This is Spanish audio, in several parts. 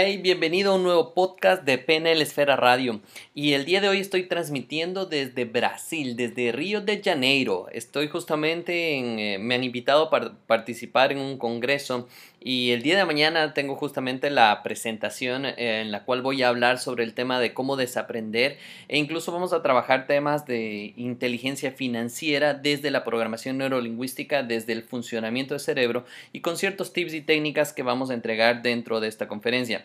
Hey, bienvenido a un nuevo podcast de PNL Esfera Radio. Y el día de hoy estoy transmitiendo desde Brasil, desde Río de Janeiro. Estoy justamente en, eh, me han invitado para participar en un congreso y el día de mañana tengo justamente la presentación en la cual voy a hablar sobre el tema de cómo desaprender e incluso vamos a trabajar temas de inteligencia financiera desde la programación neurolingüística, desde el funcionamiento del cerebro y con ciertos tips y técnicas que vamos a entregar dentro de esta conferencia.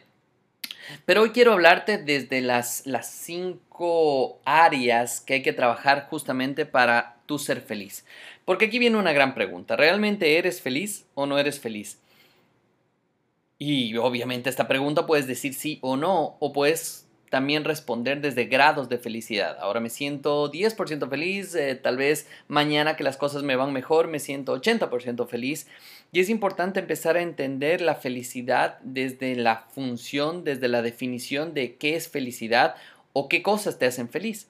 Pero hoy quiero hablarte desde las, las cinco áreas que hay que trabajar justamente para tú ser feliz. Porque aquí viene una gran pregunta. ¿Realmente eres feliz o no eres feliz? Y obviamente esta pregunta puedes decir sí o no, o puedes también responder desde grados de felicidad. Ahora me siento 10% feliz, eh, tal vez mañana que las cosas me van mejor me siento 80% feliz. Y es importante empezar a entender la felicidad desde la función, desde la definición de qué es felicidad o qué cosas te hacen feliz.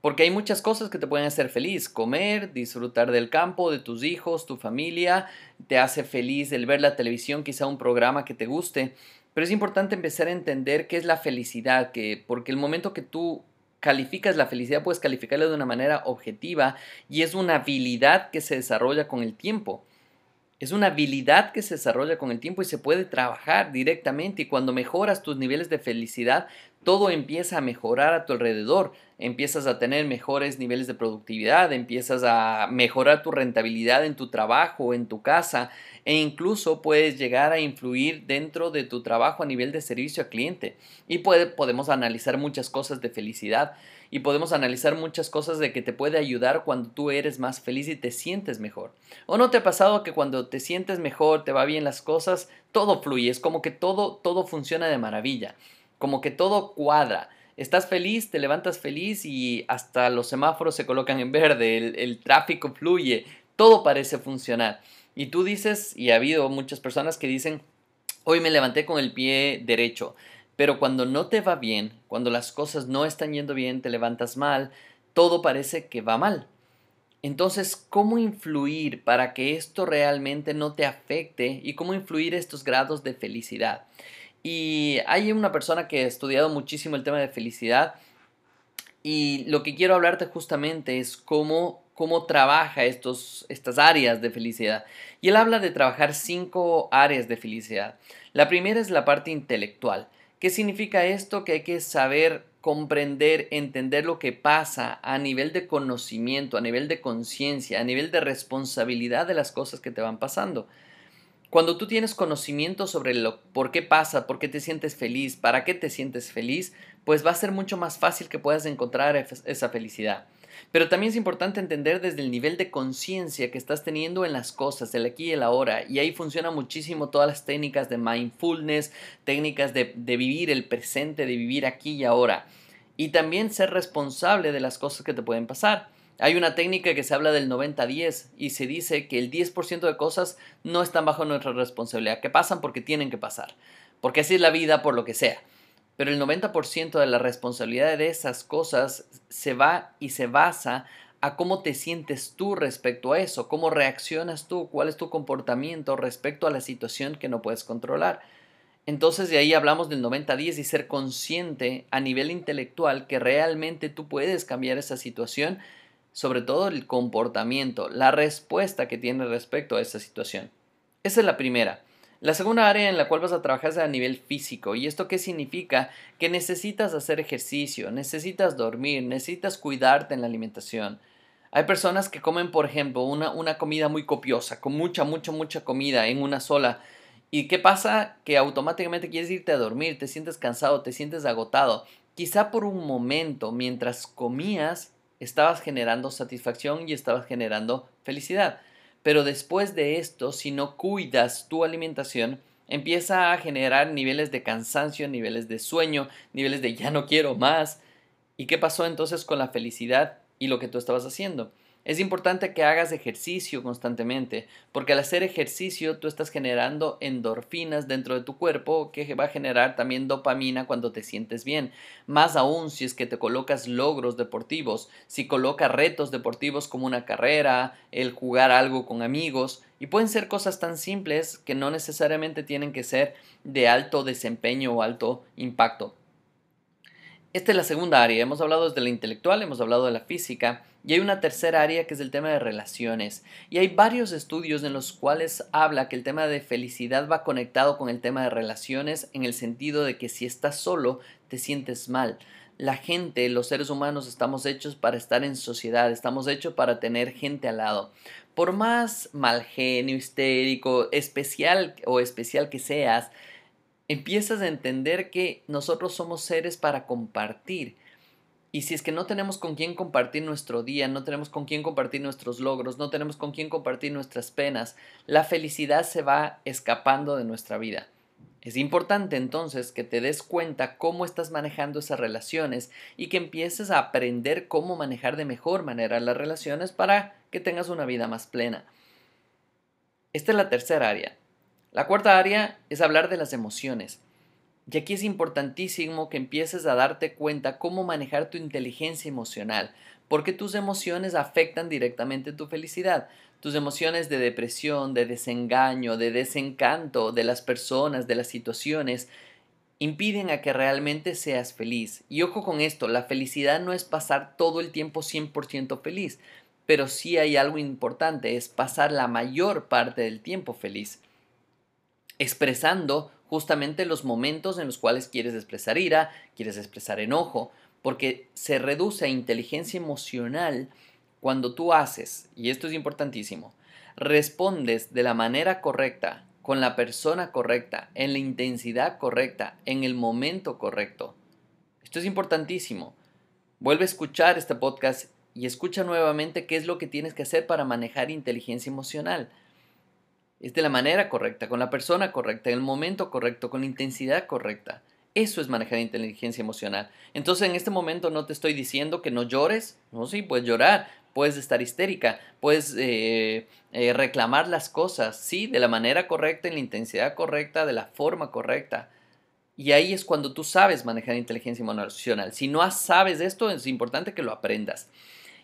Porque hay muchas cosas que te pueden hacer feliz. Comer, disfrutar del campo, de tus hijos, tu familia. Te hace feliz el ver la televisión, quizá un programa que te guste. Pero es importante empezar a entender qué es la felicidad, que, porque el momento que tú calificas la felicidad puedes calificarla de una manera objetiva y es una habilidad que se desarrolla con el tiempo. Es una habilidad que se desarrolla con el tiempo y se puede trabajar directamente y cuando mejoras tus niveles de felicidad, todo empieza a mejorar a tu alrededor. Empiezas a tener mejores niveles de productividad, empiezas a mejorar tu rentabilidad en tu trabajo, en tu casa e incluso puedes llegar a influir dentro de tu trabajo a nivel de servicio al cliente. Y podemos analizar muchas cosas de felicidad y podemos analizar muchas cosas de que te puede ayudar cuando tú eres más feliz y te sientes mejor. ¿O no te ha pasado que cuando te sientes mejor, te va bien las cosas, todo fluye, es como que todo todo funciona de maravilla, como que todo cuadra. Estás feliz, te levantas feliz y hasta los semáforos se colocan en verde, el, el tráfico fluye, todo parece funcionar. Y tú dices, y ha habido muchas personas que dicen, hoy me levanté con el pie derecho, pero cuando no te va bien, cuando las cosas no están yendo bien, te levantas mal, todo parece que va mal. Entonces, ¿cómo influir para que esto realmente no te afecte y cómo influir estos grados de felicidad? Y hay una persona que ha estudiado muchísimo el tema de felicidad y lo que quiero hablarte justamente es cómo, cómo trabaja estos, estas áreas de felicidad. Y él habla de trabajar cinco áreas de felicidad. La primera es la parte intelectual. ¿Qué significa esto? Que hay que saber comprender, entender lo que pasa a nivel de conocimiento, a nivel de conciencia, a nivel de responsabilidad de las cosas que te van pasando. Cuando tú tienes conocimiento sobre lo por qué pasa, por qué te sientes feliz, para qué te sientes feliz, pues va a ser mucho más fácil que puedas encontrar esa felicidad. Pero también es importante entender desde el nivel de conciencia que estás teniendo en las cosas, el aquí y el ahora. Y ahí funciona muchísimo todas las técnicas de mindfulness, técnicas de, de vivir el presente, de vivir aquí y ahora. Y también ser responsable de las cosas que te pueden pasar. Hay una técnica que se habla del 90-10 y se dice que el 10% de cosas no están bajo nuestra responsabilidad, que pasan porque tienen que pasar, porque así es la vida por lo que sea pero el 90% de la responsabilidad de esas cosas se va y se basa a cómo te sientes tú respecto a eso, cómo reaccionas tú, cuál es tu comportamiento respecto a la situación que no puedes controlar. Entonces de ahí hablamos del 90-10 y ser consciente a nivel intelectual que realmente tú puedes cambiar esa situación, sobre todo el comportamiento, la respuesta que tienes respecto a esa situación. Esa es la primera. La segunda área en la cual vas a trabajar es a nivel físico. ¿Y esto qué significa? Que necesitas hacer ejercicio, necesitas dormir, necesitas cuidarte en la alimentación. Hay personas que comen, por ejemplo, una, una comida muy copiosa, con mucha, mucha, mucha comida en una sola. ¿Y qué pasa? Que automáticamente quieres irte a dormir, te sientes cansado, te sientes agotado. Quizá por un momento, mientras comías, estabas generando satisfacción y estabas generando felicidad. Pero después de esto, si no cuidas tu alimentación, empieza a generar niveles de cansancio, niveles de sueño, niveles de ya no quiero más. ¿Y qué pasó entonces con la felicidad? y lo que tú estabas haciendo. Es importante que hagas ejercicio constantemente, porque al hacer ejercicio tú estás generando endorfinas dentro de tu cuerpo que va a generar también dopamina cuando te sientes bien. Más aún si es que te colocas logros deportivos, si colocas retos deportivos como una carrera, el jugar algo con amigos, y pueden ser cosas tan simples que no necesariamente tienen que ser de alto desempeño o alto impacto. Esta es la segunda área. Hemos hablado desde la intelectual, hemos hablado de la física y hay una tercera área que es el tema de relaciones. Y hay varios estudios en los cuales habla que el tema de felicidad va conectado con el tema de relaciones en el sentido de que si estás solo te sientes mal. La gente, los seres humanos estamos hechos para estar en sociedad, estamos hechos para tener gente al lado. Por más mal genio, histérico, especial o especial que seas, empiezas a entender que nosotros somos seres para compartir. Y si es que no tenemos con quién compartir nuestro día, no tenemos con quién compartir nuestros logros, no tenemos con quién compartir nuestras penas, la felicidad se va escapando de nuestra vida. Es importante entonces que te des cuenta cómo estás manejando esas relaciones y que empieces a aprender cómo manejar de mejor manera las relaciones para que tengas una vida más plena. Esta es la tercera área, la cuarta área es hablar de las emociones. Y aquí es importantísimo que empieces a darte cuenta cómo manejar tu inteligencia emocional, porque tus emociones afectan directamente tu felicidad. Tus emociones de depresión, de desengaño, de desencanto de las personas, de las situaciones, impiden a que realmente seas feliz. Y ojo con esto, la felicidad no es pasar todo el tiempo 100% feliz, pero sí hay algo importante, es pasar la mayor parte del tiempo feliz expresando justamente los momentos en los cuales quieres expresar ira, quieres expresar enojo, porque se reduce a inteligencia emocional cuando tú haces, y esto es importantísimo, respondes de la manera correcta, con la persona correcta, en la intensidad correcta, en el momento correcto. Esto es importantísimo. Vuelve a escuchar este podcast y escucha nuevamente qué es lo que tienes que hacer para manejar inteligencia emocional es de la manera correcta, con la persona correcta, en el momento correcto, con la intensidad correcta. Eso es manejar inteligencia emocional. Entonces en este momento no te estoy diciendo que no llores, no, sí, puedes llorar, puedes estar histérica, puedes eh, eh, reclamar las cosas, sí, de la manera correcta, en la intensidad correcta, de la forma correcta. Y ahí es cuando tú sabes manejar inteligencia emocional. Si no sabes esto, es importante que lo aprendas.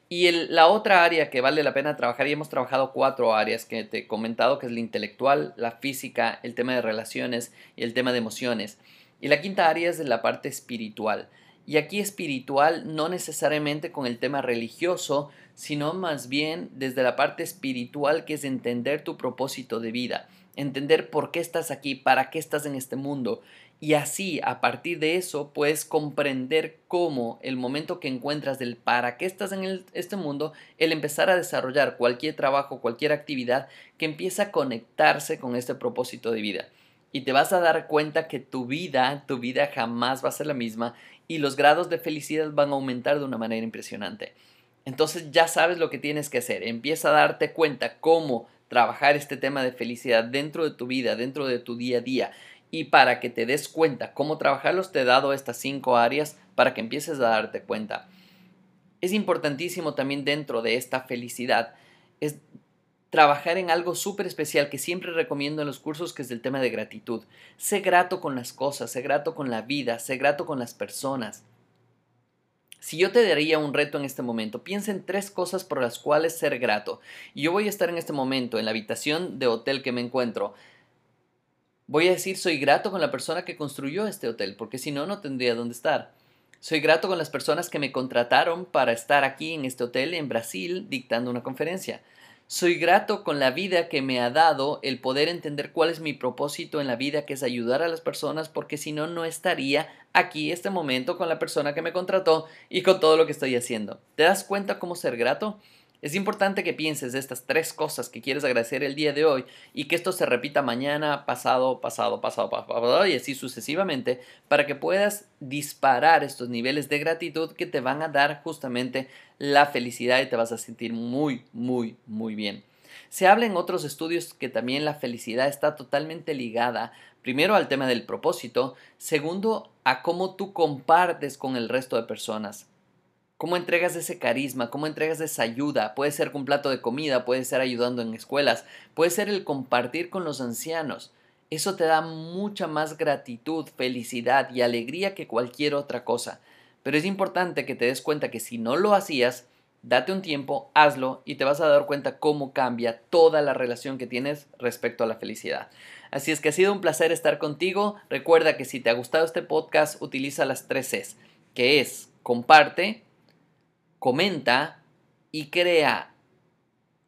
Y la otra área que vale la pena trabajar, y hemos trabajado cuatro áreas que te he comentado, que es la intelectual, la física, el tema de relaciones y el tema de emociones. Y la quinta área es la parte espiritual. Y aquí espiritual no necesariamente con el tema religioso, sino más bien desde la parte espiritual que es entender tu propósito de vida, entender por qué estás aquí, para qué estás en este mundo y así, a partir de eso, puedes comprender cómo el momento que encuentras del para qué estás en este mundo, el empezar a desarrollar cualquier trabajo, cualquier actividad que empieza a conectarse con este propósito de vida. Y te vas a dar cuenta que tu vida, tu vida jamás va a ser la misma y los grados de felicidad van a aumentar de una manera impresionante. Entonces ya sabes lo que tienes que hacer. Empieza a darte cuenta cómo trabajar este tema de felicidad dentro de tu vida, dentro de tu día a día y para que te des cuenta cómo trabajarlos, te he dado estas cinco áreas para que empieces a darte cuenta. Es importantísimo también dentro de esta felicidad, trabajar en algo súper especial que siempre recomiendo en los cursos, que es el tema de gratitud. Sé grato con las cosas, sé grato con la vida, sé grato con las personas. Si yo te daría un reto en este momento, piensa en tres cosas por las cuales ser grato. Y yo voy a estar en este momento en la habitación de hotel que me encuentro, Voy a decir, soy grato con la persona que construyó este hotel, porque si no, no tendría dónde estar. Soy grato con las personas que me contrataron para estar aquí en este hotel en Brasil dictando una conferencia. Soy grato con la vida que me ha dado el poder entender cuál es mi propósito en la vida, que es ayudar a las personas, porque si no, no estaría aquí este momento con la persona que me contrató y con todo lo que estoy haciendo. ¿Te das cuenta cómo ser grato? Es importante que pienses de estas tres cosas que quieres agradecer el día de hoy y que esto se repita mañana, pasado, pasado, pasado, pasado y así sucesivamente para que puedas disparar estos niveles de gratitud que te van a dar justamente la felicidad y te vas a sentir muy, muy, muy bien. Se habla en otros estudios que también la felicidad está totalmente ligada, primero al tema del propósito, segundo a cómo tú compartes con el resto de personas. ¿Cómo entregas ese carisma? ¿Cómo entregas esa ayuda? Puede ser con plato de comida, puede ser ayudando en escuelas, puede ser el compartir con los ancianos. Eso te da mucha más gratitud, felicidad y alegría que cualquier otra cosa. Pero es importante que te des cuenta que si no lo hacías, date un tiempo, hazlo y te vas a dar cuenta cómo cambia toda la relación que tienes respecto a la felicidad. Así es que ha sido un placer estar contigo. Recuerda que si te ha gustado este podcast, utiliza las tres Cs, que es comparte, comenta y crea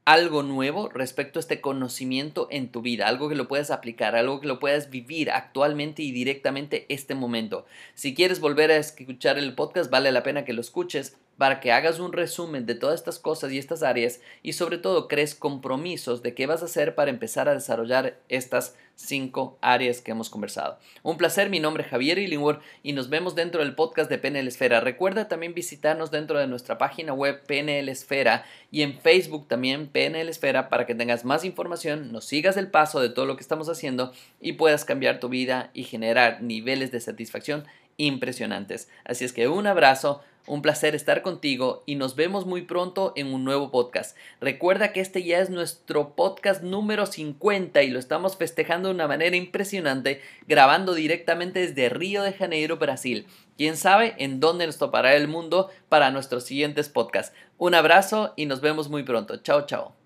algo nuevo respecto a este conocimiento en tu vida, algo que lo puedas aplicar, algo que lo puedas vivir actualmente y directamente este momento. Si quieres volver a escuchar el podcast, vale la pena que lo escuches para que hagas un resumen de todas estas cosas y estas áreas y sobre todo crees compromisos de qué vas a hacer para empezar a desarrollar estas cinco áreas que hemos conversado. Un placer, mi nombre es Javier Illingworth y nos vemos dentro del podcast de PNL Esfera. Recuerda también visitarnos dentro de nuestra página web PNL Esfera y en Facebook también PNL Esfera para que tengas más información, nos sigas el paso de todo lo que estamos haciendo y puedas cambiar tu vida y generar niveles de satisfacción impresionantes. Así es que un abrazo, un placer estar contigo y nos vemos muy pronto en un nuevo podcast. Recuerda que este ya es nuestro podcast número 50 y lo estamos festejando de una manera impresionante, grabando directamente desde Río de Janeiro, Brasil. Quién sabe en dónde nos topará el mundo para nuestros siguientes podcasts. Un abrazo y nos vemos muy pronto. Chao, chao.